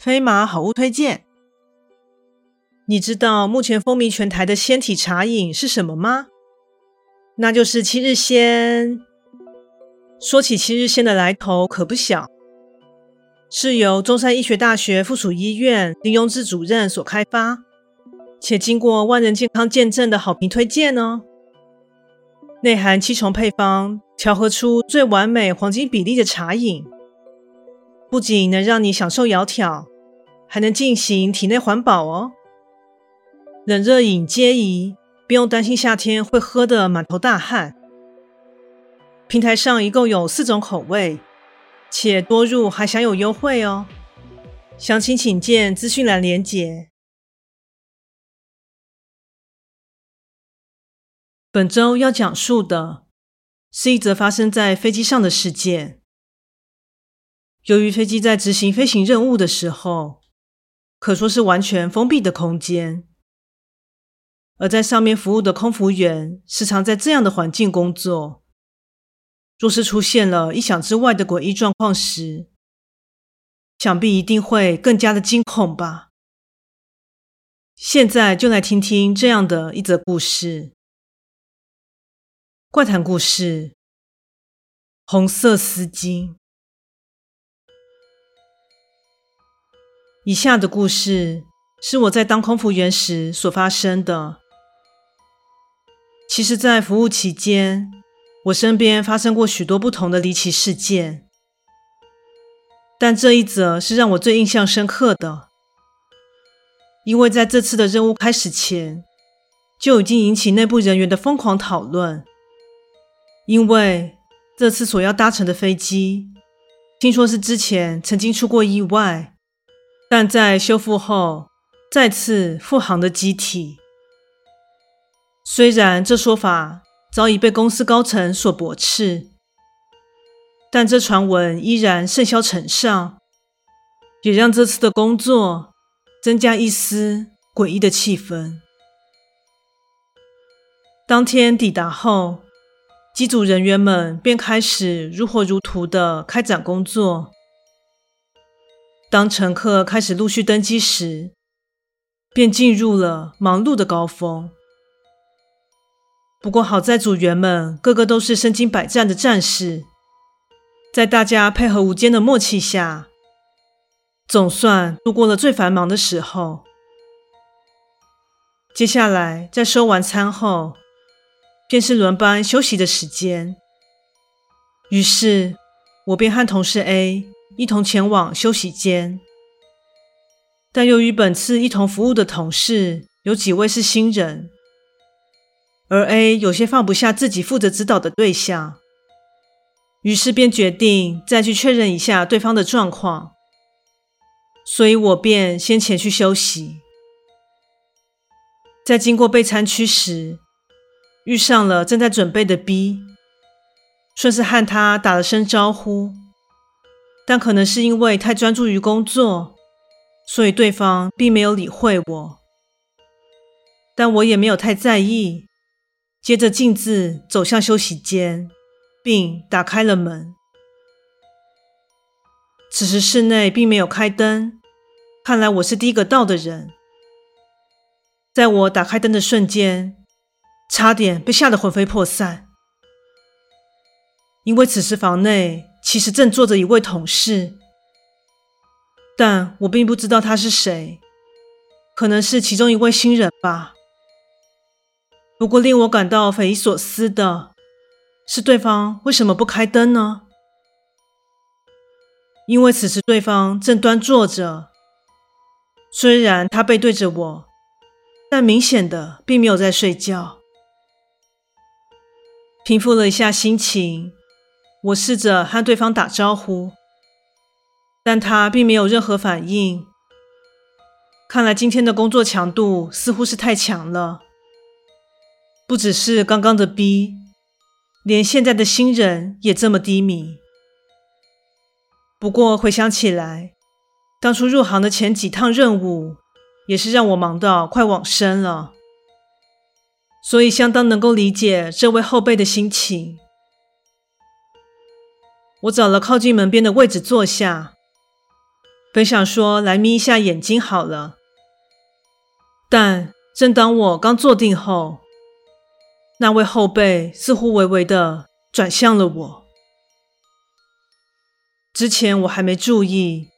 飞马好物推荐，你知道目前风靡全台的鲜体茶饮是什么吗？那就是七日鲜。说起七日鲜的来头可不小，是由中山医学大学附属医院林荣志主任所开发，且经过万人健康见证的好评推荐哦。内含七重配方，调和出最完美黄金比例的茶饮，不仅能让你享受窈窕，还能进行体内环保哦。冷热饮皆宜。不用担心夏天会喝得满头大汗。平台上一共有四种口味，且多入还享有优惠哦。详情请见资讯栏连结。本周要讲述的是一则发生在飞机上的事件。由于飞机在执行飞行任务的时候，可说是完全封闭的空间。而在上面服务的空服员时常在这样的环境工作。若是出现了意想之外的诡异状况时，想必一定会更加的惊恐吧。现在就来听听这样的一则故事。怪谈故事：红色丝巾。以下的故事是我在当空服员时所发生的。其实，在服务期间，我身边发生过许多不同的离奇事件，但这一则是让我最印象深刻的，因为在这次的任务开始前，就已经引起内部人员的疯狂讨论。因为这次所要搭乘的飞机，听说是之前曾经出过意外，但在修复后再次复航的机体。虽然这说法早已被公司高层所驳斥，但这传闻依然甚嚣尘上，也让这次的工作增加一丝诡异的气氛。当天抵达后，机组人员们便开始如火如荼地开展工作。当乘客开始陆续登机时，便进入了忙碌的高峰。不过好在组员们个个都是身经百战的战士，在大家配合无间的默契下，总算度过了最繁忙的时候。接下来在收完餐后，便是轮班休息的时间。于是，我便和同事 A 一同前往休息间。但由于本次一同服务的同事有几位是新人。而 A 有些放不下自己负责指导的对象，于是便决定再去确认一下对方的状况，所以我便先前去休息。在经过备餐区时，遇上了正在准备的 B，顺势和他打了声招呼，但可能是因为太专注于工作，所以对方并没有理会我，但我也没有太在意。接着径自走向休息间，并打开了门。此时室内并没有开灯，看来我是第一个到的人。在我打开灯的瞬间，差点被吓得魂飞魄散，因为此时房内其实正坐着一位同事，但我并不知道他是谁，可能是其中一位新人吧。不过令我感到匪夷所思的是，对方为什么不开灯呢？因为此时对方正端坐着，虽然他背对着我，但明显的并没有在睡觉。平复了一下心情，我试着和对方打招呼，但他并没有任何反应。看来今天的工作强度似乎是太强了。不只是刚刚的 B，连现在的新人也这么低迷。不过回想起来，当初入行的前几趟任务，也是让我忙到快往生了，所以相当能够理解这位后辈的心情。我找了靠近门边的位置坐下，本想说来眯一下眼睛好了，但正当我刚坐定后，那位后辈似乎微微的转向了我。之前我还没注意，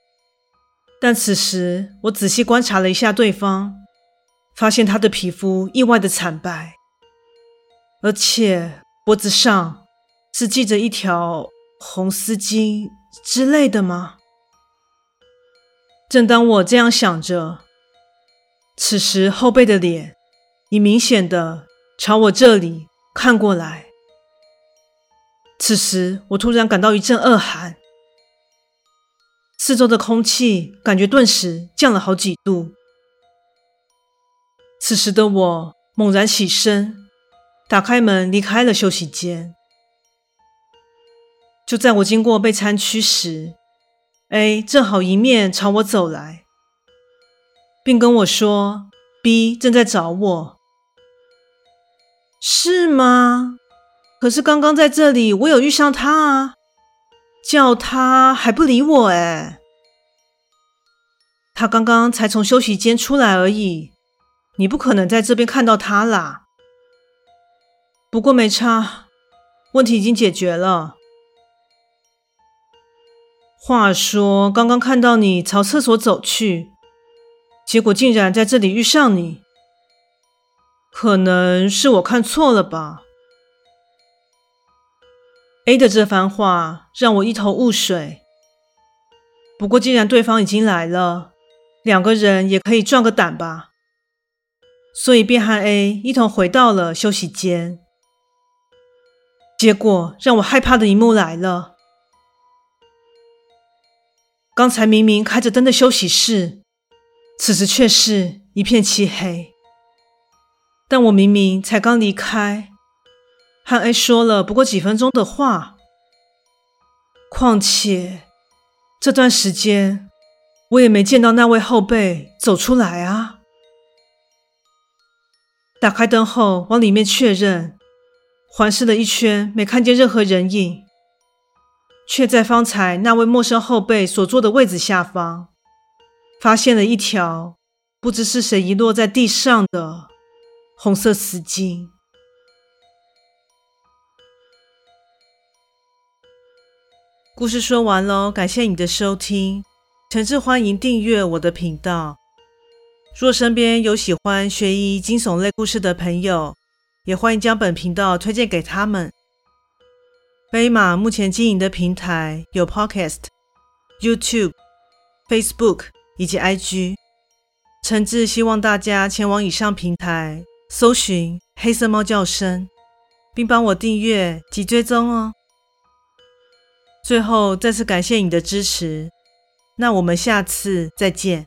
但此时我仔细观察了一下对方，发现他的皮肤意外的惨白，而且脖子上是系着一条红丝巾之类的吗？正当我这样想着，此时后背的脸已明显的。朝我这里看过来，此时我突然感到一阵恶寒，四周的空气感觉顿时降了好几度。此时的我猛然起身，打开门离开了休息间。就在我经过备餐区时，A 正好迎面朝我走来，并跟我说：“B 正在找我。”是吗？可是刚刚在这里，我有遇上他啊，叫他还不理我哎。他刚刚才从休息间出来而已，你不可能在这边看到他啦。不过没差，问题已经解决了。话说，刚刚看到你朝厕所走去，结果竟然在这里遇上你。可能是我看错了吧。A 的这番话让我一头雾水。不过既然对方已经来了，两个人也可以壮个胆吧。所以便和 A 一同回到了休息间。结果让我害怕的一幕来了。刚才明明开着灯的休息室，此时却是一片漆黑。但我明明才刚离开，和 A 说了不过几分钟的话。况且这段时间我也没见到那位后辈走出来啊。打开灯后往里面确认，环视了一圈，没看见任何人影，却在方才那位陌生后辈所坐的位子下方，发现了一条不知是谁遗落在地上的。红色丝巾。故事说完喽，感谢你的收听，诚挚欢迎订阅我的频道。若身边有喜欢悬疑惊悚类故事的朋友，也欢迎将本频道推荐给他们。飞马目前经营的平台有 Podcast、YouTube、Facebook 以及 IG，诚挚希望大家前往以上平台。搜寻黑色猫叫声，并帮我订阅及追踪哦。最后再次感谢你的支持，那我们下次再见。